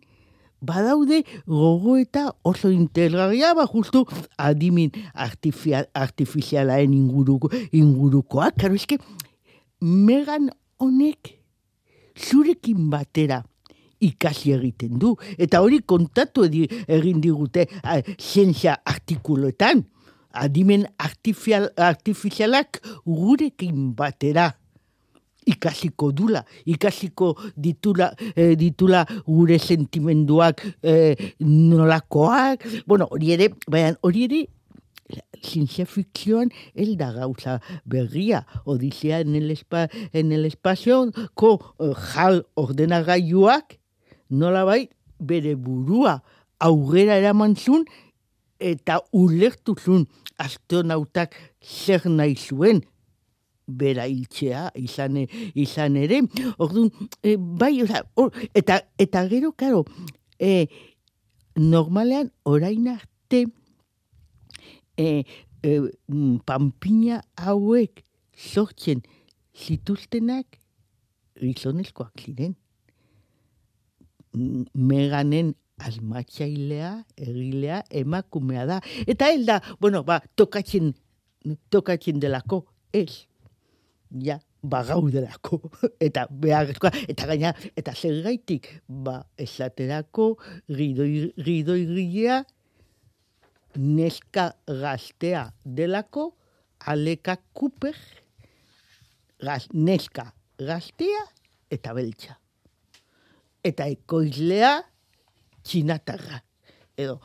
[SPEAKER 8] badaude gogoeta oso integragia, ba justu adimin artifizialaen inguruko, ingurukoak. Karo, eske, megan honek zurekin batera ikasi egiten du. Eta hori kontatu edi, egin digute zientzia artikuloetan. Adimen artifizialak gurekin batera ikasiko dula, ikasiko ditula, eh, ditula gure sentimenduak eh, nolakoak, bueno, hori ere, baina hori ere zientzia fikzioan ez da gauza berria. Odisea en el, espa, en el espazio ko eh, jal ordenagailuak nola bai bere burua aurrera eraman zuen eta ulertu zuen astronautak zer nahi zuen bera hiltzea izan, e- izan ere. Orduan, e, bai, oza, or, eta, eta gero, karo, e, normalean orain arte e, e, mm, panpina hauek sortzen zituztenak gizonezkoak ziren. Meganen asmatzailea, egilea, emakumea da. Eta hel da, bueno, ba, tokatzen, tokatzen delako, ez. Ja, bagaudelako. eta beharrezkoa, eta gaina, eta zer gaitik, ba, esaterako, ridoi, ridoi gilea, neska gaztea delako, aleka Cooper, gaz, neska gaztea eta beltza. Eta ekoizlea txinatarra. Edo,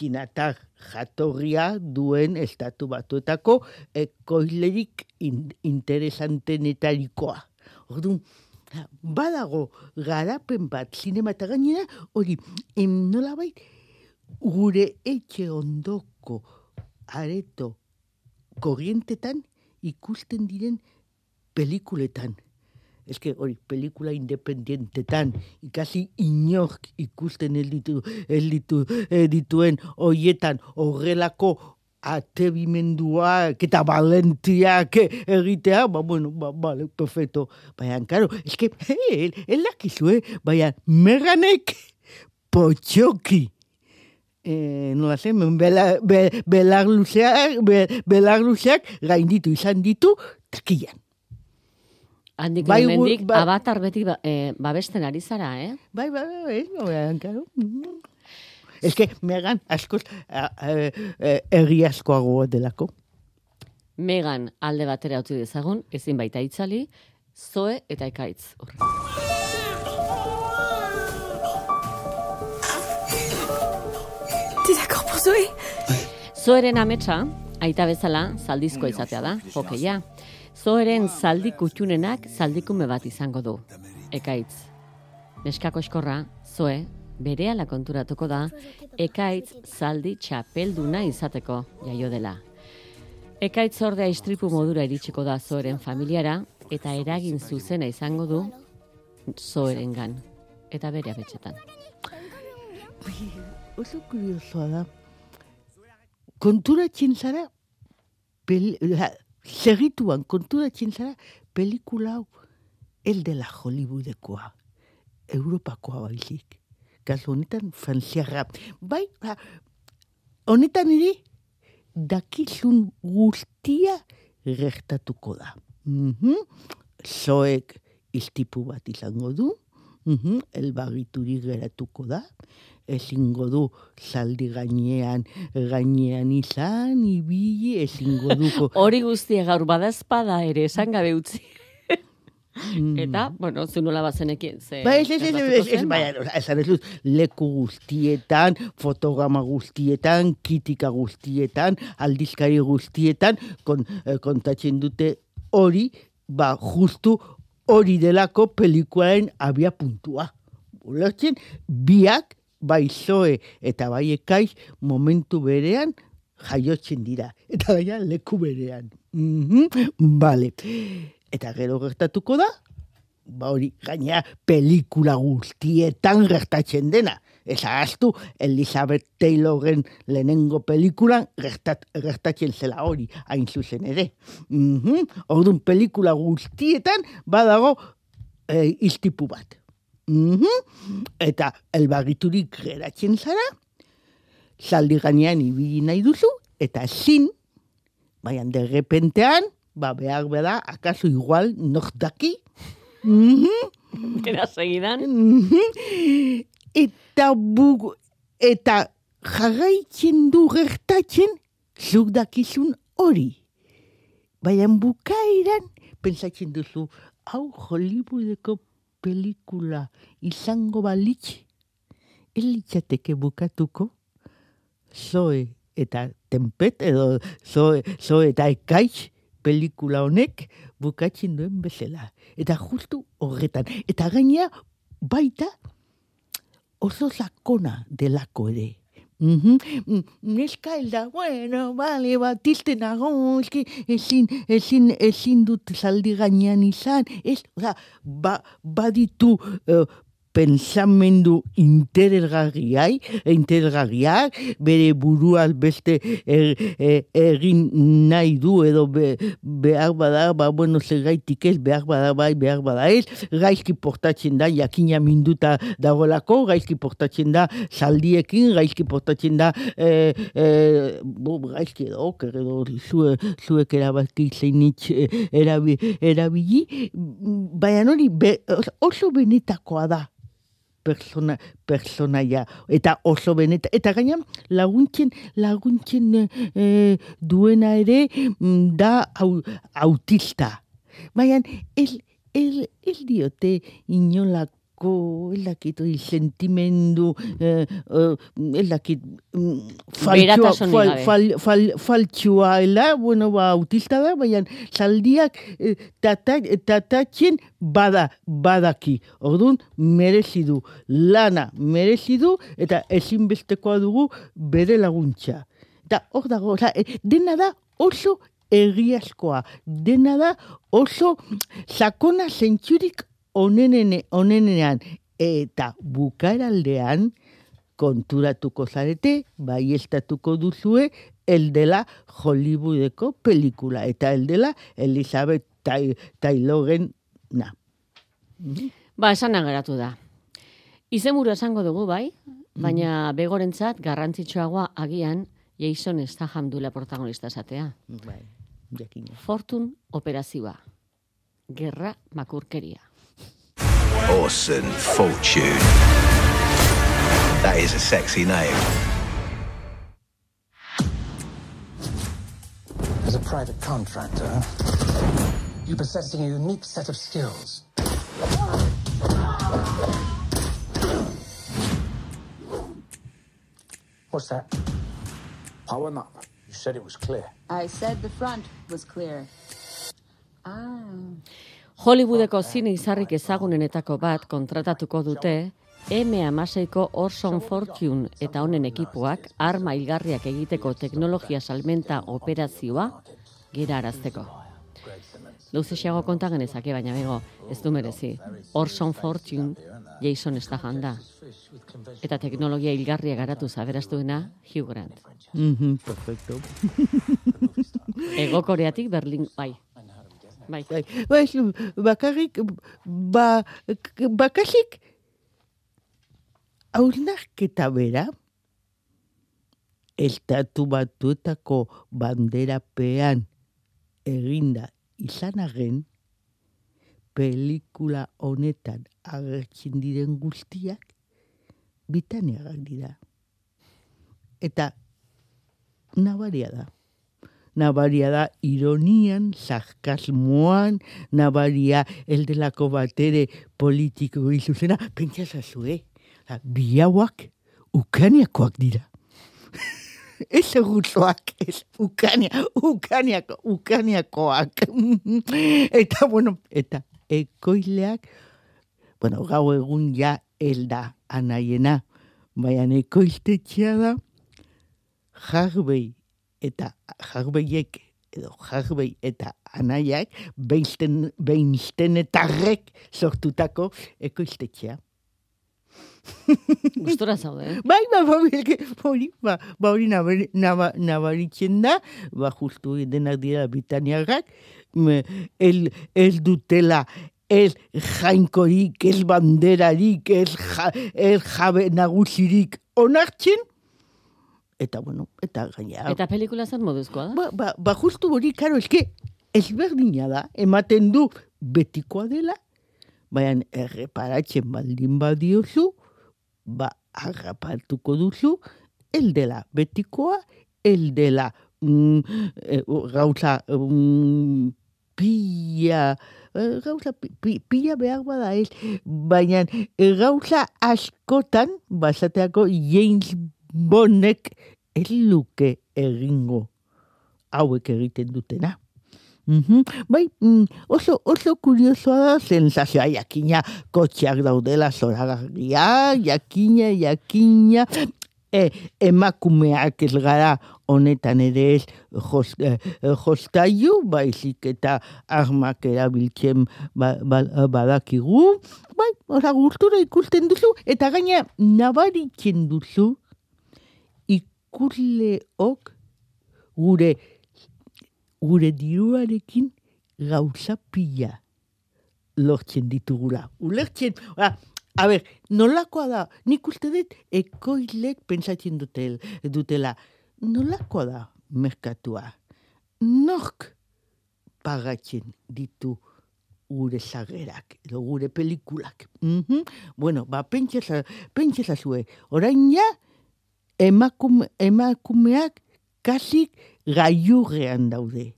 [SPEAKER 8] txinatar jatorria duen estatu batuetako ekoizlerik in, interesantenetarikoa. Orduan, badago garapen bat zinema eta gainera, hori, em, nolabait, gure etxe ondoko areto korrientetan ikusten diren pelikuletan. Que hori, pelikula independientetan, ikasi inork ikusten ez ditu, ez ditu, ez dituen hoietan horrelako atebimenduak eta valentiak egitea, ba, bueno, ba, vale, perfecto. Baina, karo, ez que, el, el dakizue, baina, meganek potxoki. Eh, nola zen, bela, be, belar luzeak, be, belar luzeak gainditu izan ditu takian.
[SPEAKER 1] Handik
[SPEAKER 8] Bai,
[SPEAKER 1] bai,
[SPEAKER 8] gu- ba-
[SPEAKER 1] abatar beti ba, eh, babesten ari zara, eh?
[SPEAKER 8] Bai, bai, bai, bai, bai, karo. Ez que, megan, askoz, eh, egiazkoago delako.
[SPEAKER 1] Megan alde batera utzi dezagun, ezin baita itzali, zoe eta ekaitz. Hor.
[SPEAKER 2] T'es d'accord pour Zoé
[SPEAKER 1] Zoeren ametsa, aita bezala, zaldizko izatea da, jokeia. Zoeren zaldi kutxunenak zaldikume bat izango du. Ekaitz. Neskako eskorra, zoe, berehala konturatuko da, ekaitz zaldi txapelduna izateko jaio dela. Ekaitz ordea istripu modura iritsiko da zoeren familiara, eta eragin zuzena izango du zoerengan eta bere abetxetan.
[SPEAKER 8] Oso kuriosoa da. Konturatzen zara, pel, la, segituan konturatzen zara, pelikula hau, el dela Hollywoodekoa, Europakoa baizik. Kasu honetan, frantziarra. Bai, ba, honetan ere, dakizun guztia gertatuko da. Mhm. Zoek iztipu bat izango du, mhm, elbagituri geratuko da, ezingo du zaldi gainean, gainean izan, ibili, ezingo duko.
[SPEAKER 1] Hori guztia gaur badazpada ere esan gabe utzi. Eta, bueno, zu nola bazenekien, ze...
[SPEAKER 8] Ba, ez, ez, ez, ez, ez,
[SPEAKER 1] zen, ba.
[SPEAKER 8] esan ez dut, leku guztietan, fotograma guztietan, kritika guztietan, aldizkari guztietan, kon, eh, kontatzen dute hori, ba, justu hori delako pelikularen abia puntua. Ulertzen, biak, bai zoe eta bai ekaiz, momentu berean, jaiotzen dira. Eta baina leku berean. Mhm, Bale. Eta gero gertatuko da, ba hori, gaina pelikula guztietan gertatzen dena. Ez ahaztu Elizabeth Taylorren lehenengo pelikulan gertat, gertatzen zela hori, hain zuzen ere. Mhm. Orduan pelikula guztietan badago e, iztipu bat. Mhm. Eta elbagiturik geratzen zara, zaldi gainean ibili nahi duzu, eta zin, baian de repentean, ba behar beda, akaso igual nok daki, Mhm.
[SPEAKER 1] Era segidan.
[SPEAKER 8] Mhm. Eta bug, eta jarraitzen du gertatzen, zuk dakizun hori. Baina bukaeran, pentsatzen duzu, hau Hollywoodeko pelikula izango balitz, ez litzateke bukatuko, zoe eta tempet, edo zoe, zoe eta ekaitz, pelikula honek bukatzen duen bezala. Eta justu horretan. Eta gainea baita oso zakona delako ere. Mhm. Mm, Neska helda, bueno, bale, bat izte nago, eski, ezin, ezin, ezin dut zaldi gainean izan, ez, oza, ba, baditu eh, pensamendu interesgarriai, interesgarriak, bere buruaz beste er, er, egin nahi du edo be, behar bada, ba, bueno, zergaitik ez, behar bada bai, behar bada ez, gaizki portatzen da, jakina minduta dagoelako, gaizki portatzen da zaldiekin, gaizki portatzen da, e, e, bo, gaizki edo, edo, zue, zuek erabaki zeinitz e, erabi, erabili, baina hori be, oso benetakoa da persona, personaia, eta oso beneta, eta gaina laguntzen, laguntzen eh, duena ere mm, da au, autista. Baina, el, el, el diote inolako el dakit, oi, sentimendu, eh, eh, el dakit, mm, faltsua, fal, fal, fal, faltsua, ela, bueno, ba, autista da, baina zaldiak eh, tata, tatatzen bada, badaki. Orduan, merezi du, lana merezi du, eta ezinbestekoa dugu bere laguntza. Eta hor dago, oza, eh, dena da oso egiazkoa, dena da oso sakona zentzurik onenene, onenean, eta bukaraldean konturatuko zarete, baiestatuko duzue, el dela Hollywoodeko pelikula, eta el dela Elizabeth Taylorren na.
[SPEAKER 1] Ba, esan geratu da. Izenburu esango dugu, bai, baina begorentzat garrantzitsuagoa agian Jason Statham dula protagonista esatea.
[SPEAKER 8] Bai, jakina.
[SPEAKER 1] Fortune operazioa. Gerra makurkeria.
[SPEAKER 10] Orson Fortune. That is a sexy name.
[SPEAKER 12] As a private contractor, you possess a unique set of skills. What's that? Power up. You said it was clear.
[SPEAKER 13] I said the front was clear. Ah.
[SPEAKER 1] Hollywoodeko zine izarrik ezagunenetako bat kontratatuko dute M16ko Orson Fortune eta honen ekipuak arma hilgarriak egiteko teknologia salmenta operazioa gera arazteko. Luzexeago konta genezake, baina bego, ez du merezi. Orson Fortune, Jason Statham da. Eta teknologia hilgarria garatu zaberastuena Hugh Grant.
[SPEAKER 8] Mhm, perfecto.
[SPEAKER 1] Ego Koreatik Berlin, bai. Bai.
[SPEAKER 8] Bai, bakarrik, ba, bakarrik, aurnarketa bera, estatu batuetako banderapean eginda izan arren, pelikula honetan agertzen diren guztiak, bitaniagak dira. Eta nabaria da. Nabaria da ironian, sarkasmoan, nabaria eldelako batere politiko izuzena, pentsazazu, eh? Oza, Bi hauak ukaniakoak dira. ez egutzoak, ez ukania, ukaniako, ukaniakoak. eta, bueno, eta ekoileak, bueno, gau egun ja elda anaiena, baina ekoiztetxea da, Harvey eta Harveyek edo Harvey eta anaiak beizten, beiztenetarrek sortutako ekoiztetxea.
[SPEAKER 1] Gustora zaude, eh?
[SPEAKER 8] Bai, ba, ba, ba, hori, ba, ba, hori nabari- naba- nabaritzen da, ba, justu denak dira bitaniarrak, me, el, el dutela, el jainkorik, el banderarik, el, ja, el jabe nagusirik onartzen, eta, bueno, eta gaina...
[SPEAKER 1] Eta pelikula zer moduzkoa da?
[SPEAKER 8] Ba, ba, ba justu hori, karo, eske, ezberdina da, ematen du betikoa dela, baina erreparatzen baldin badiozu, ba, harrapatuko duzu, el dela betikoa, el dela mm, eh, gauza mm, pila, eh, gauza pi- pi- pila behar bada ez, baina eh, gauza askotan, basateako James Bondek ez luke egingo hauek egiten dutena. Mhm. Bai, mm, oso, oso kuriosoa da sensazioa, jakina kotxeak daudela zoragarria, jakina, jakina, e, emakumeak ez gara honetan ere ez jos, eh, jostailu, baizik eta armak erabiltzen ba, ba, badakigu, bai, ora gustura ikusten duzu, eta gaina nabaritzen duzu ikusleok gure gure diruarekin gauza pila lortzen ditugula. Ulertzen, ba, a ber, nolakoa da, nik uste dut ekoilek pentsatzen dutel, dutela, nolakoa da merkatua? Nork pagatzen ditu gure zagerak, edo gure pelikulak. Mhm. Bueno, ba, pentsa zue, orain ja, emakume, emakumeak kasik gaiurrean daude.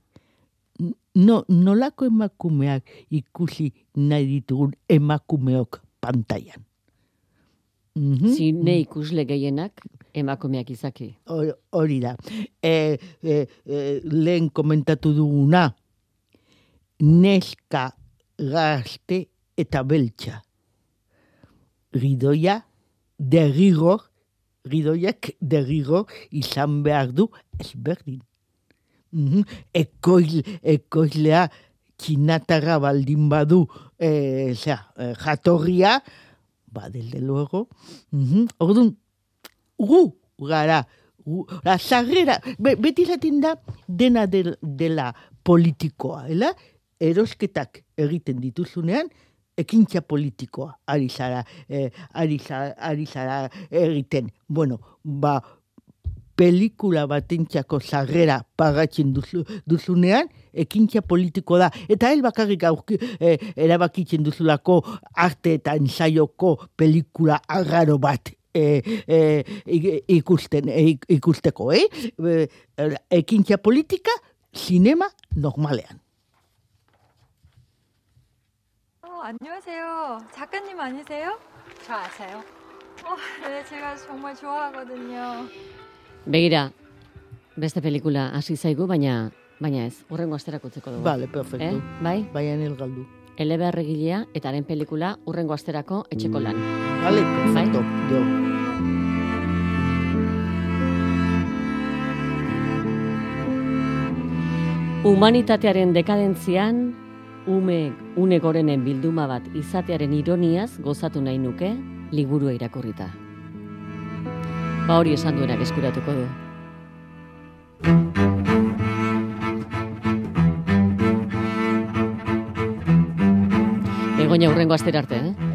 [SPEAKER 8] No, nolako emakumeak ikusi nahi ditugun emakumeok pantailan. Mhm.
[SPEAKER 1] Zine ikusle gehienak emakumeak izaki.
[SPEAKER 8] Hor- Hori da. E, e, e, lehen komentatu duguna, neska gazte eta beltza. Gidoia, derrigor, gidoiak derrigor izan behar du ezberdin. Mhm. Ekoil, ekoilea txinatarra baldin badu e, zera, e, jatorria, ba, desde luego. Mhm. Orduan, gu gara, gu, la sarrera, be, beti zaten da dena del, dela politikoa, ela? Erosketak egiten dituzunean, ekintza politikoa ari zara, eh, ari zara, ari zara egiten. Bueno, ba, pelikula batentzako sarrera pagatzen duzu, duzunean, ekintza politiko da. Eta hel bakarrik aurki, eh, erabakitzen duzulako arte eta ensaioko pelikula agarro bat eh, ik- ikusten, ik- ikusteko? Eh, ekintza politika, sinema normalean.
[SPEAKER 14] 어, 안녕하세요. 작가님 아니세요? 저 아세요? 어, 네, 제가 정말 좋아하거든요.
[SPEAKER 1] Begira, beste pelikula hasi zaigu, baina baina ez, urrengo asterako utziko dugu.
[SPEAKER 8] Vale, perfecto.
[SPEAKER 1] Eh? Bai?
[SPEAKER 8] Baina el galdu.
[SPEAKER 1] Eleber egilea eta haren pelikula urrengo asterako etxeko lan.
[SPEAKER 8] Vale, perfecto. Jo.
[SPEAKER 1] Humanitatearen dekadentzian, ume une gorenen bilduma bat izatearen ironiaz gozatu nahi nuke liburua irakurrita. Ba hori esan duenak eskuratuko du. Begoña urrengo astera arte, eh?